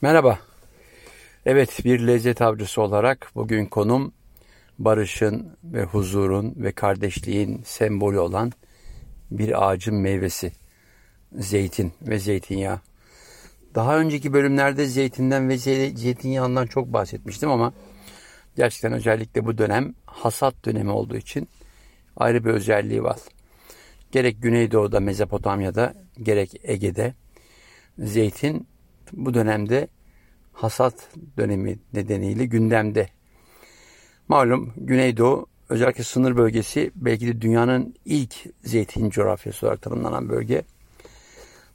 Merhaba. Evet bir lezzet avcısı olarak bugün konum barışın ve huzurun ve kardeşliğin sembolü olan bir ağacın meyvesi. Zeytin ve zeytinyağı. Daha önceki bölümlerde zeytinden ve zeytinyağından çok bahsetmiştim ama gerçekten özellikle bu dönem hasat dönemi olduğu için ayrı bir özelliği var. Gerek Güneydoğu'da, Mezopotamya'da, gerek Ege'de zeytin bu dönemde hasat dönemi nedeniyle gündemde. Malum Güneydoğu özellikle sınır bölgesi belki de dünyanın ilk zeytin coğrafyası olarak tanımlanan bölge.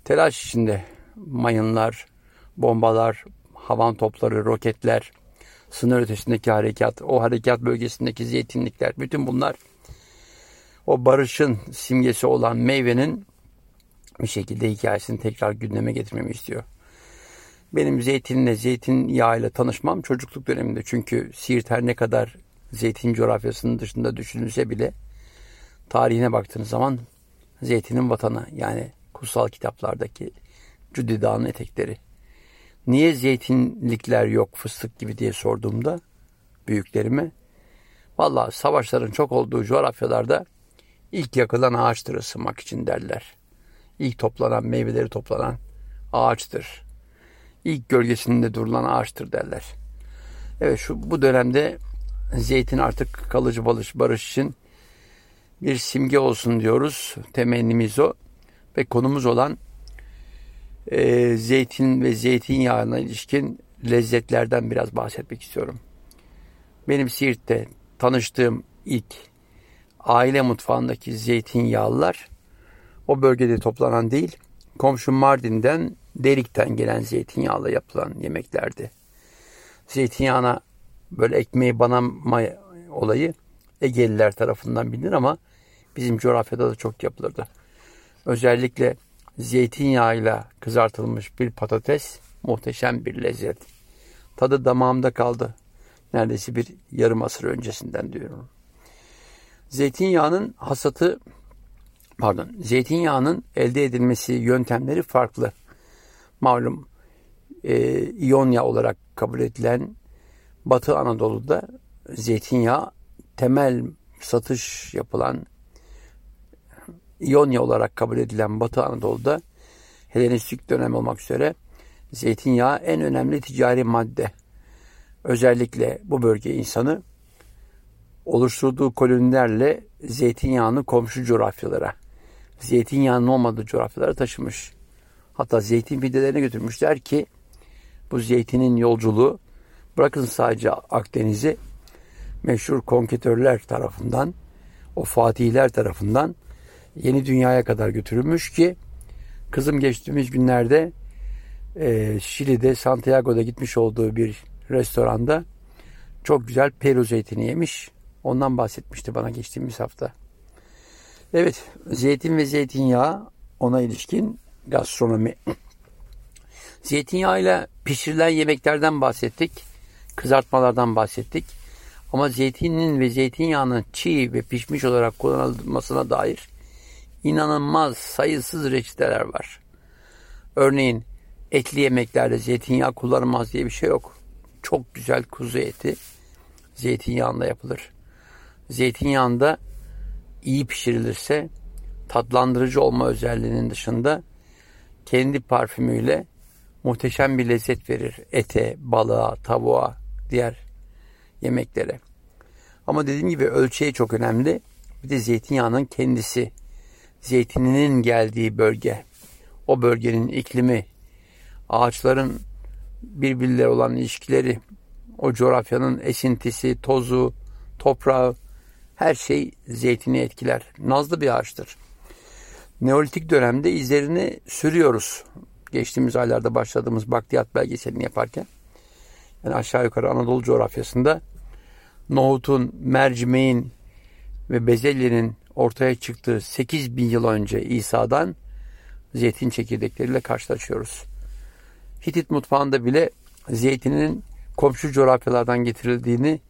Telaş içinde mayınlar, bombalar, havan topları, roketler, sınır ötesindeki harekat, o harekat bölgesindeki zeytinlikler, bütün bunlar o barışın simgesi olan meyvenin bir şekilde hikayesini tekrar gündeme getirmemi istiyor. Benim zeytinle, zeytin yağıyla tanışmam çocukluk döneminde. Çünkü Siirt her ne kadar zeytin coğrafyasının dışında düşünülse bile tarihine baktığınız zaman zeytinin vatanı yani kutsal kitaplardaki Cüdi Dağı'nın etekleri. Niye zeytinlikler yok fıstık gibi diye sorduğumda büyüklerime valla savaşların çok olduğu coğrafyalarda ilk yakılan ağaçtır ısınmak için derler. İlk toplanan meyveleri toplanan ağaçtır ilk gölgesinde durulan ağaçtır derler. Evet şu bu dönemde zeytin artık kalıcı barış, barış için bir simge olsun diyoruz. Temennimiz o. Ve konumuz olan e, zeytin ve zeytinyağına ilişkin lezzetlerden biraz bahsetmek istiyorum. Benim Siirt'te tanıştığım ilk aile mutfağındaki zeytinyağlılar o bölgede toplanan değil, komşu Mardin'den delikten gelen zeytinyağla yapılan yemeklerdi. Zeytinyağına böyle ekmeği banama olayı Egeliler tarafından bilinir ama bizim coğrafyada da çok yapılırdı. Özellikle zeytinyağıyla kızartılmış bir patates muhteşem bir lezzet. Tadı damağımda kaldı. Neredeyse bir yarım asır öncesinden diyorum. Zeytinyağının hasatı pardon zeytinyağının elde edilmesi yöntemleri farklı malum e, İonya olarak kabul edilen Batı Anadolu'da zeytinyağı temel satış yapılan İonya olarak kabul edilen Batı Anadolu'da Helenistik dönem olmak üzere zeytinyağı en önemli ticari madde. Özellikle bu bölge insanı oluşturduğu kolonilerle zeytinyağını komşu coğrafyalara, zeytinyağının olmadığı coğrafyalara taşımış. Hatta zeytin fidelerine götürmüşler ki bu zeytinin yolculuğu bırakın sadece Akdeniz'i meşhur konketörler tarafından o fatihler tarafından yeni dünyaya kadar götürülmüş ki kızım geçtiğimiz günlerde e, Şili'de Santiago'da gitmiş olduğu bir restoranda çok güzel Peru zeytini yemiş. Ondan bahsetmişti bana geçtiğimiz hafta. Evet, zeytin ve zeytinyağı ona ilişkin gastronomi. Zeytinyağıyla pişirilen yemeklerden bahsettik. Kızartmalardan bahsettik. Ama zeytinin ve zeytinyağının çiğ ve pişmiş olarak kullanılmasına dair inanılmaz sayısız reçeteler var. Örneğin etli yemeklerde zeytinyağı kullanılmaz diye bir şey yok. Çok güzel kuzu eti zeytinyağında yapılır. Zeytinyağında iyi pişirilirse tatlandırıcı olma özelliğinin dışında kendi parfümüyle muhteşem bir lezzet verir ete, balığa, tavuğa, diğer yemeklere. Ama dediğim gibi ölçeği çok önemli. Bir de zeytinyağının kendisi, zeytininin geldiği bölge, o bölgenin iklimi, ağaçların birbirleri olan ilişkileri, o coğrafyanın esintisi, tozu, toprağı, her şey zeytini etkiler. Nazlı bir ağaçtır. Neolitik dönemde izlerini sürüyoruz. Geçtiğimiz aylarda başladığımız bakliyat belgeselini yaparken. Yani aşağı yukarı Anadolu coğrafyasında nohutun, mercimeğin ve bezelyenin ortaya çıktığı 8 bin yıl önce İsa'dan zeytin çekirdekleriyle karşılaşıyoruz. Hitit mutfağında bile zeytinin komşu coğrafyalardan getirildiğini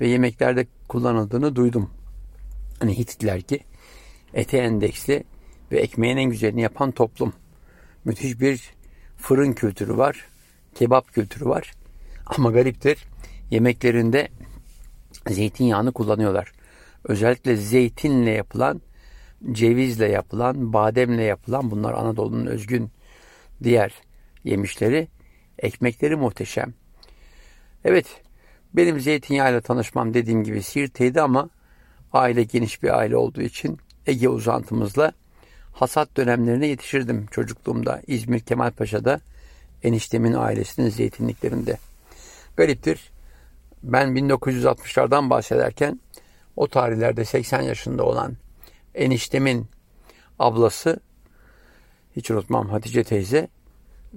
ve yemeklerde kullanıldığını duydum. Hani Hititler ki ete endeksli ve ekmeğin en güzelini yapan toplum. Müthiş bir fırın kültürü var. kebap kültürü var. Ama gariptir yemeklerinde zeytinyağını kullanıyorlar. Özellikle zeytinle yapılan, cevizle yapılan, bademle yapılan bunlar Anadolu'nun özgün diğer yemişleri. Ekmekleri muhteşem. Evet, benim zeytinyağıyla tanışmam dediğim gibi Siirt'teydi ama aile geniş bir aile olduğu için Ege uzantımızla hasat dönemlerine yetişirdim çocukluğumda. İzmir Kemalpaşa'da eniştemin ailesinin zeytinliklerinde. Gariptir. Ben 1960'lardan bahsederken o tarihlerde 80 yaşında olan eniştemin ablası hiç unutmam Hatice teyze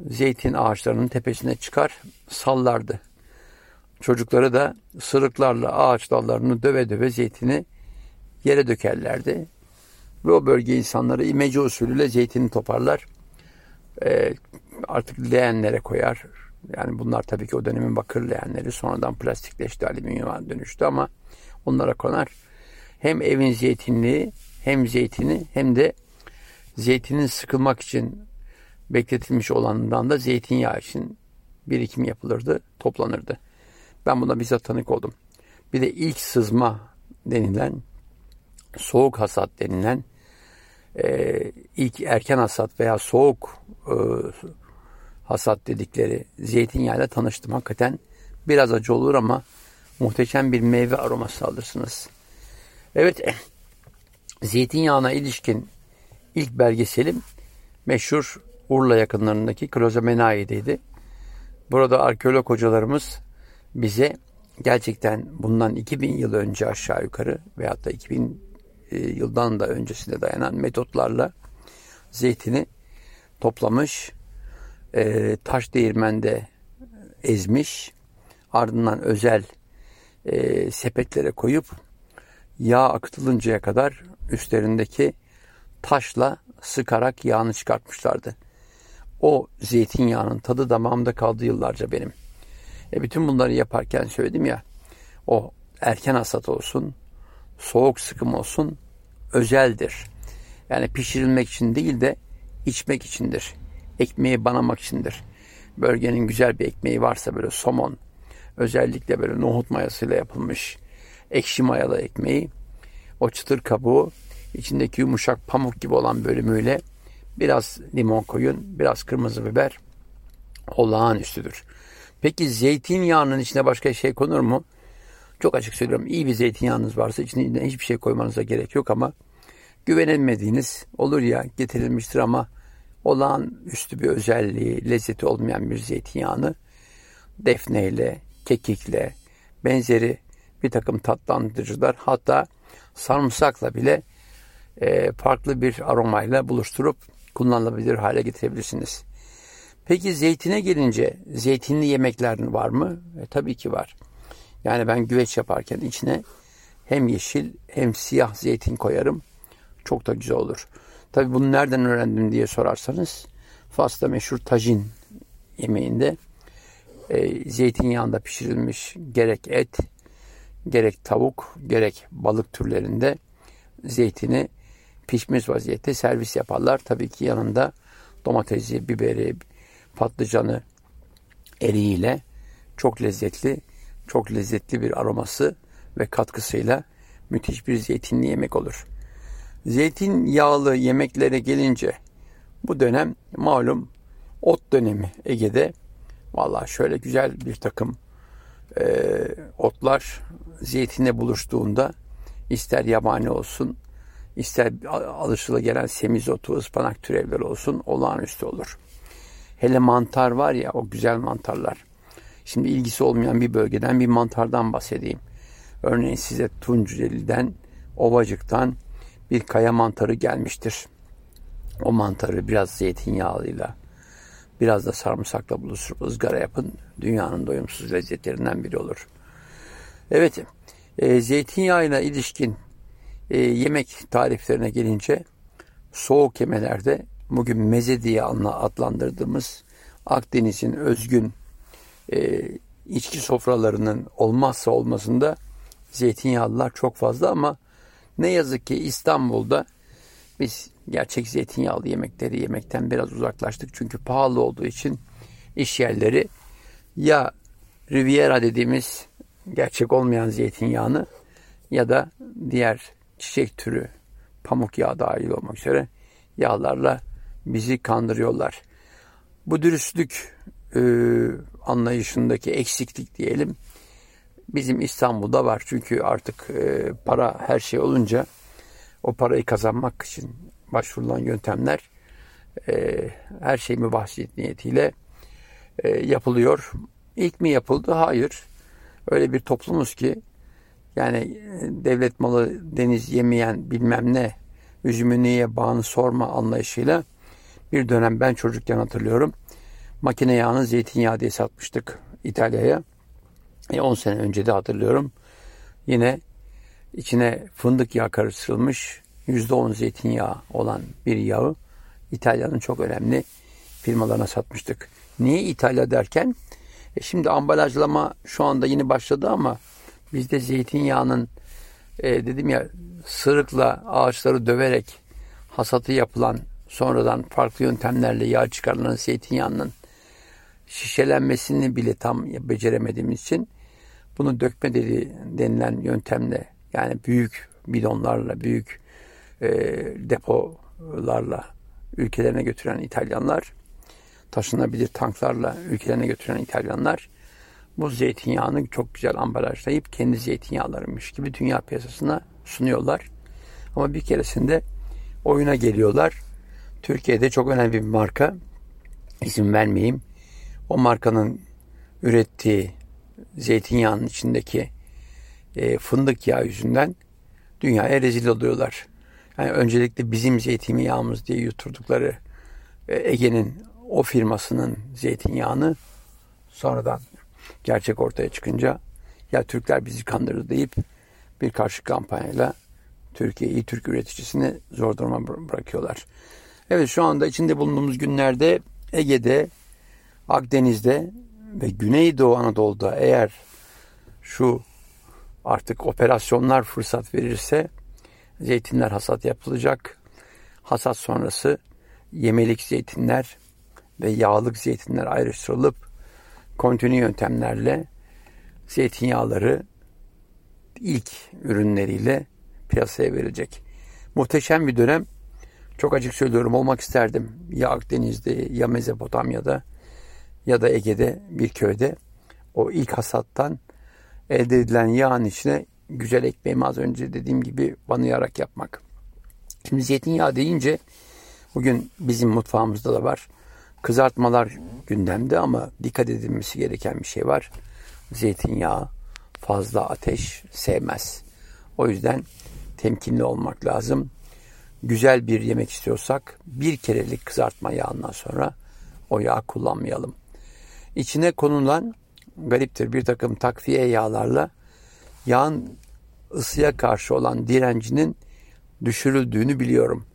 zeytin ağaçlarının tepesine çıkar sallardı. Çocukları da sırıklarla ağaç dallarını döve döve zeytini yere dökerlerdi. Ve o bölge insanları imece usulüyle zeytini toparlar. E, artık leğenlere koyar. Yani bunlar tabii ki o dönemin bakır leğenleri. Sonradan plastikleşti, alüminyuma dönüştü ama onlara konar. Hem evin zeytinliği hem zeytini hem de zeytinin sıkılmak için bekletilmiş olanından da zeytinyağı için birikim yapılırdı, toplanırdı. Ben buna bizzat tanık oldum. Bir de ilk sızma denilen, soğuk hasat denilen, e, ilk erken hasat veya soğuk e, hasat dedikleri zeytinyağıyla tanıştım. Hakikaten biraz acı olur ama muhteşem bir meyve aroması alırsınız. Evet, zeytinyağına ilişkin ilk belgeselim meşhur Urla yakınlarındaki Klozomenai'deydi. Burada arkeolog hocalarımız bize gerçekten bundan 2000 yıl önce aşağı yukarı veyahut da 2000 e, yıldan da öncesine dayanan metotlarla zeytini toplamış, e, taş değirmende ezmiş, ardından özel e, sepetlere koyup yağ akıtılıncaya kadar üstlerindeki taşla sıkarak yağını çıkartmışlardı. O zeytinyağının tadı damağımda kaldı yıllarca benim. E bütün bunları yaparken söyledim ya, o erken hasat olsun, soğuk sıkım olsun, özeldir. Yani pişirilmek için değil de içmek içindir. Ekmeği banamak içindir. Bölgenin güzel bir ekmeği varsa böyle somon, özellikle böyle nohut mayasıyla yapılmış ekşi mayalı ekmeği, o çıtır kabuğu, içindeki yumuşak pamuk gibi olan bölümüyle biraz limon koyun, biraz kırmızı biber olağanüstüdür. Peki zeytinyağının içine başka şey konur mu? Çok açık söylüyorum. İyi bir zeytinyağınız varsa içine hiçbir şey koymanıza gerek yok ama güvenilmediğiniz olur ya getirilmiştir ama olağanüstü bir özelliği, lezzeti olmayan bir zeytinyağını defneyle, kekikle, benzeri bir takım tatlandırıcılar hatta sarımsakla bile e, farklı bir aromayla buluşturup kullanılabilir hale getirebilirsiniz. Peki zeytine gelince zeytinli yemekler var mı? E, tabii ki var. Yani ben güveç yaparken içine hem yeşil hem siyah zeytin koyarım. Çok da güzel olur. Tabii bunu nereden öğrendim diye sorarsanız Fas'ta meşhur tajin yemeğinde e, zeytinyağında pişirilmiş gerek et, gerek tavuk, gerek balık türlerinde zeytini pişmiş vaziyette servis yaparlar. Tabii ki yanında domatesi, biberi, patlıcanı eriğiyle çok lezzetli, çok lezzetli bir aroması ve katkısıyla müthiş bir zeytinli yemek olur. Zeytin yağlı yemeklere gelince bu dönem malum ot dönemi Ege'de. Valla şöyle güzel bir takım e, otlar zeytinle buluştuğunda ister yabani olsun ister alışıla gelen semizotu, ıspanak türevleri olsun olağanüstü olur. Hele mantar var ya o güzel mantarlar. Şimdi ilgisi olmayan bir bölgeden bir mantardan bahsedeyim. Örneğin size Tunceli'den, Ovacık'tan bir kaya mantarı gelmiştir. O mantarı biraz zeytinyağlıyla, biraz da sarımsakla buluşturup ızgara yapın. Dünyanın doyumsuz lezzetlerinden biri olur. Evet, e, zeytinyağıyla ilişkin e, yemek tariflerine gelince soğuk yemelerde bugün meze diye adlandırdığımız Akdeniz'in özgün e, içki sofralarının olmazsa olmasında zeytinyağlılar çok fazla ama ne yazık ki İstanbul'da biz gerçek zeytinyağlı yemekleri yemekten biraz uzaklaştık. Çünkü pahalı olduğu için iş yerleri ya Riviera dediğimiz gerçek olmayan zeytinyağını ya da diğer çiçek türü pamuk yağı dahil olmak üzere yağlarla bizi kandırıyorlar. Bu dürüstlük e, anlayışındaki eksiklik diyelim bizim İstanbul'da var. Çünkü artık e, para her şey olunca o parayı kazanmak için başvurulan yöntemler e, her şey mübahsit niyetiyle e, yapılıyor. İlk mi yapıldı? Hayır. Öyle bir toplumuz ki yani e, devlet malı deniz yemeyen bilmem ne üzümü niye bağını sorma anlayışıyla bir dönem ben çocukken hatırlıyorum. Makine yağını zeytinyağı diye satmıştık İtalya'ya. E 10 sene önce de hatırlıyorum. Yine içine fındık yağı karıştırılmış %10 zeytinyağı olan bir yağı İtalya'nın çok önemli firmalarına satmıştık. Niye İtalya derken e şimdi ambalajlama şu anda yeni başladı ama bizde zeytinyağının e, dedim ya sırıkla ağaçları döverek hasatı yapılan sonradan farklı yöntemlerle yağ çıkarılan zeytinyağının şişelenmesini bile tam beceremediğimiz için bunu dökme dedi denilen yöntemle yani büyük bidonlarla, büyük e, depolarla ülkelerine götüren İtalyanlar, taşınabilir tanklarla ülkelerine götüren İtalyanlar bu zeytinyağını çok güzel ambalajlayıp kendi zeytinyağlarıymış gibi dünya piyasasına sunuyorlar. Ama bir keresinde oyuna geliyorlar. Türkiye'de çok önemli bir marka, isim vermeyeyim. O markanın ürettiği zeytinyağının içindeki e, fındık yağı yüzünden dünyaya rezil oluyorlar. Yani öncelikle bizim zeytinyağımız diye yuturdukları e, Ege'nin o firmasının zeytinyağını sonradan gerçek ortaya çıkınca ya Türkler bizi kandırdı deyip bir karşı kampanyayla Türkiye'yi Türk üreticisini zor duruma bırakıyorlar. Evet şu anda içinde bulunduğumuz günlerde Ege'de, Akdeniz'de ve Güneydoğu Anadolu'da eğer şu artık operasyonlar fırsat verirse zeytinler hasat yapılacak. Hasat sonrası yemelik zeytinler ve yağlık zeytinler ayrıştırılıp kontinu yöntemlerle zeytinyağları ilk ürünleriyle piyasaya verilecek. Muhteşem bir dönem. Çok açık söylüyorum olmak isterdim. Ya Akdeniz'de ya Mezopotamya'da ya da Ege'de bir köyde o ilk hasattan elde edilen yağın içine güzel ekmeğimi az önce dediğim gibi banayarak yapmak. Şimdi zeytinyağı deyince bugün bizim mutfağımızda da var. Kızartmalar gündemde ama dikkat edilmesi gereken bir şey var. Zeytinyağı fazla ateş sevmez. O yüzden temkinli olmak lazım. Güzel bir yemek istiyorsak bir kerelik kızartma yağından sonra o yağ kullanmayalım. İçine gariptir bir takım takviye yağlarla yağın ısıya karşı olan direncinin düşürüldüğünü biliyorum.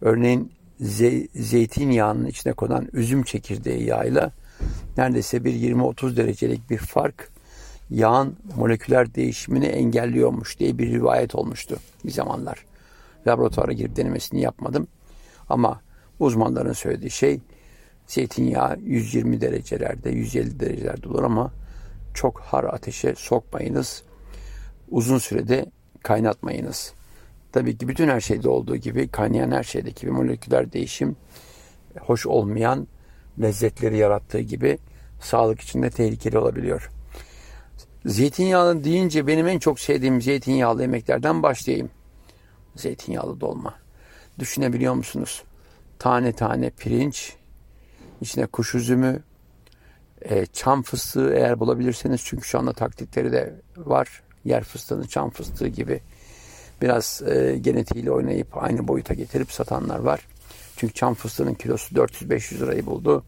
Örneğin ze zeytinyağının içine konan üzüm çekirdeği yağıyla neredeyse bir 20-30 derecelik bir fark yağın moleküler değişimini engelliyormuş diye bir rivayet olmuştu bir zamanlar. Laboratuvara girip denemesini yapmadım. Ama uzmanların söylediği şey zeytinyağı 120 derecelerde, 150 derecelerde olur ama çok har ateşe sokmayınız. Uzun sürede kaynatmayınız. Tabii ki bütün her şeyde olduğu gibi kaynayan her şeydeki bir moleküler değişim hoş olmayan lezzetleri yarattığı gibi sağlık için de tehlikeli olabiliyor. Zeytinyağlı deyince benim en çok sevdiğim zeytinyağlı yemeklerden başlayayım. Zeytinyağlı dolma. Düşünebiliyor musunuz? Tane tane pirinç, içine kuş üzümü, e, çam fıstığı eğer bulabilirseniz çünkü şu anda taklitleri de var. Yer fıstığını çam fıstığı gibi biraz e, genetiğiyle oynayıp aynı boyuta getirip satanlar var. Çünkü çam fıstığının kilosu 400-500 lirayı buldu.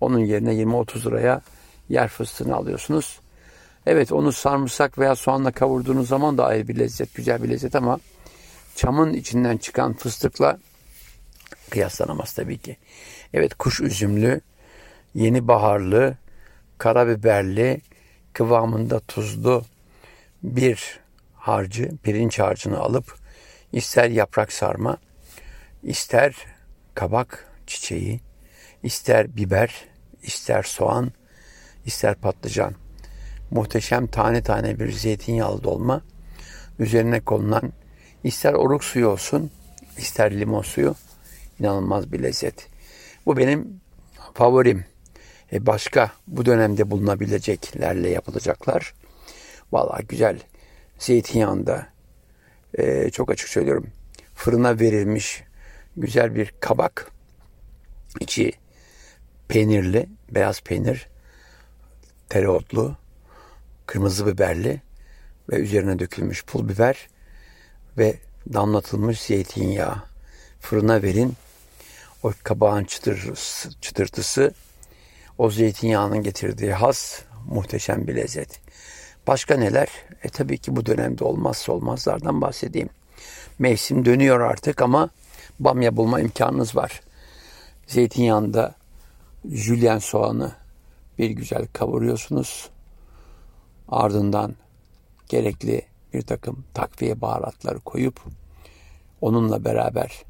Onun yerine 20-30 liraya yer fıstığını alıyorsunuz. Evet onu sarımsak veya soğanla kavurduğunuz zaman da ayrı bir lezzet, güzel bir lezzet ama çamın içinden çıkan fıstıkla kıyaslanamaz tabii ki. Evet kuş üzümlü, yeni baharlı, karabiberli, kıvamında tuzlu bir harcı, pirinç harcını alıp ister yaprak sarma, ister kabak çiçeği, ister biber, ister soğan, ister patlıcan. Muhteşem tane tane bir zeytinyağlı dolma. Üzerine konulan ister oruk suyu olsun, ister limon suyu inanılmaz bir lezzet. Bu benim favorim. E başka bu dönemde bulunabileceklerle yapılacaklar. Vallahi güzel zeytinyağında e, çok açık söylüyorum fırına verilmiş güzel bir kabak içi peynirli beyaz peynir tereotlu kırmızı biberli ve üzerine dökülmüş pul biber ve damlatılmış zeytinyağı fırına verin o kabağın çıtır, çıtırtısı o zeytinyağının getirdiği has muhteşem bir lezzet. Başka neler? E tabii ki bu dönemde olmazsa olmazlardan bahsedeyim. Mevsim dönüyor artık ama bamya bulma imkanınız var. Zeytinyağında jülyen soğanı bir güzel kavuruyorsunuz. Ardından gerekli bir takım takviye baharatları koyup onunla beraber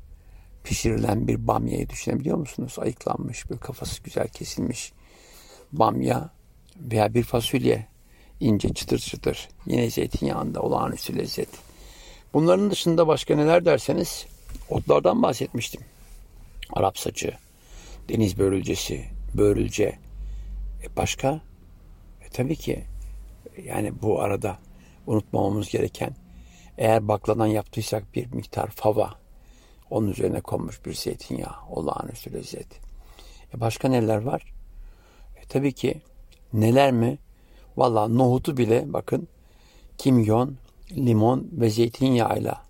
pişirilen bir bamyayı düşünebiliyor musunuz? Ayıklanmış, bir kafası güzel kesilmiş bamya veya bir fasulye ince çıtır çıtır yine zeytinyağında olağanüstü lezzet. Bunların dışında başka neler derseniz otlardan bahsetmiştim. Arap saçı, deniz börülcesi, börülce. E başka? E tabii ki yani bu arada unutmamamız gereken eğer bakladan yaptıysak bir miktar fava onun üzerine konmuş bir zeytinyağı olağanüstü lezzet. E başka neler var? E tabii ki neler mi? Valla nohutu bile bakın kimyon, limon ve zeytinyağıyla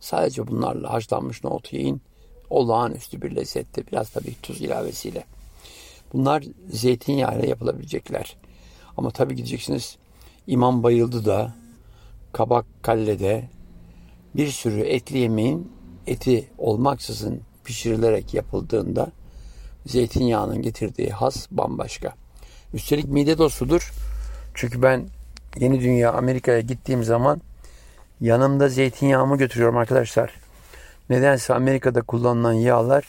sadece bunlarla haşlanmış nohutu yiyin. Olağanüstü bir lezzette biraz tabii tuz ilavesiyle. Bunlar zeytinyağıyla yapılabilecekler. Ama tabii gideceksiniz İmam Bayıldı da Kabak Kalle'de bir sürü etli yemeğin eti olmaksızın pişirilerek yapıldığında zeytinyağının getirdiği has bambaşka. Üstelik mide dostudur. Çünkü ben Yeni Dünya Amerika'ya gittiğim zaman yanımda zeytinyağımı götürüyorum arkadaşlar. Nedense Amerika'da kullanılan yağlar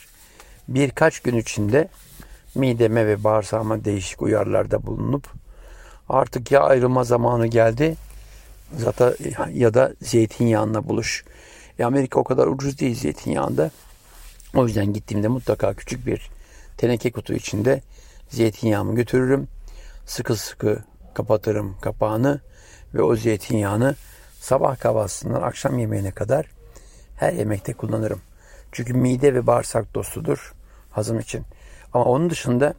birkaç gün içinde mideme ve bağırsağıma değişik uyarılarda bulunup artık ya ayrılma zamanı geldi zaten ya da zeytinyağına buluş. E Amerika o kadar ucuz değil zeytinyağında. O yüzden gittiğimde mutlaka küçük bir teneke kutu içinde zeytinyağımı götürürüm. Sıkı sıkı kapatırım kapağını ve o zeytinyağını sabah kahvaltısından akşam yemeğine kadar her yemekte kullanırım. Çünkü mide ve bağırsak dostudur hazım için. Ama onun dışında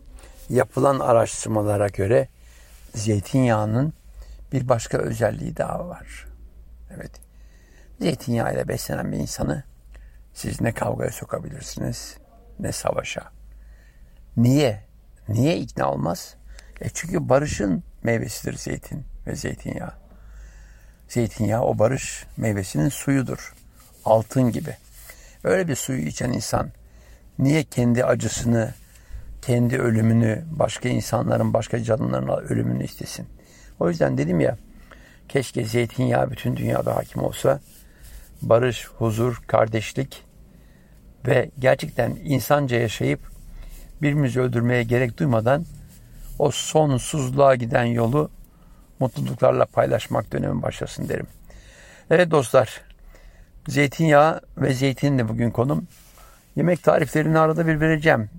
yapılan araştırmalara göre zeytinyağının bir başka özelliği daha var. Evet. Zeytinyağı ile beslenen bir insanı siz ne kavgaya sokabilirsiniz ne savaşa. Niye? Niye ikna olmaz? E çünkü barışın meyvesidir zeytin ve zeytinyağı. Zeytinyağı o barış meyvesinin suyudur. Altın gibi. Öyle bir suyu içen insan niye kendi acısını, kendi ölümünü, başka insanların, başka canlıların ölümünü istesin? O yüzden dedim ya, keşke zeytinyağı bütün dünyada hakim olsa. Barış, huzur, kardeşlik ve gerçekten insanca yaşayıp birbirimizi öldürmeye gerek duymadan o sonsuzluğa giden yolu mutluluklarla paylaşmak dönemi başlasın derim. Evet dostlar, zeytinyağı ve zeytinle bugün konum. Yemek tariflerini arada bir vereceğim.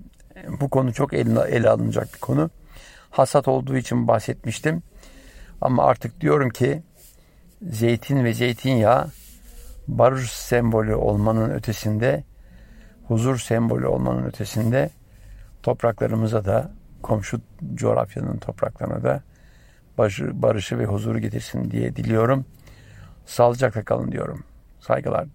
Bu konu çok ele, ele alınacak bir konu. Hasat olduğu için bahsetmiştim. Ama artık diyorum ki zeytin ve zeytinyağı barış sembolü olmanın ötesinde, huzur sembolü olmanın ötesinde topraklarımıza da komşu coğrafyanın topraklarına da barışı, barışı ve huzuru getirsin diye diliyorum. Sağlıcakla kalın diyorum. Saygılar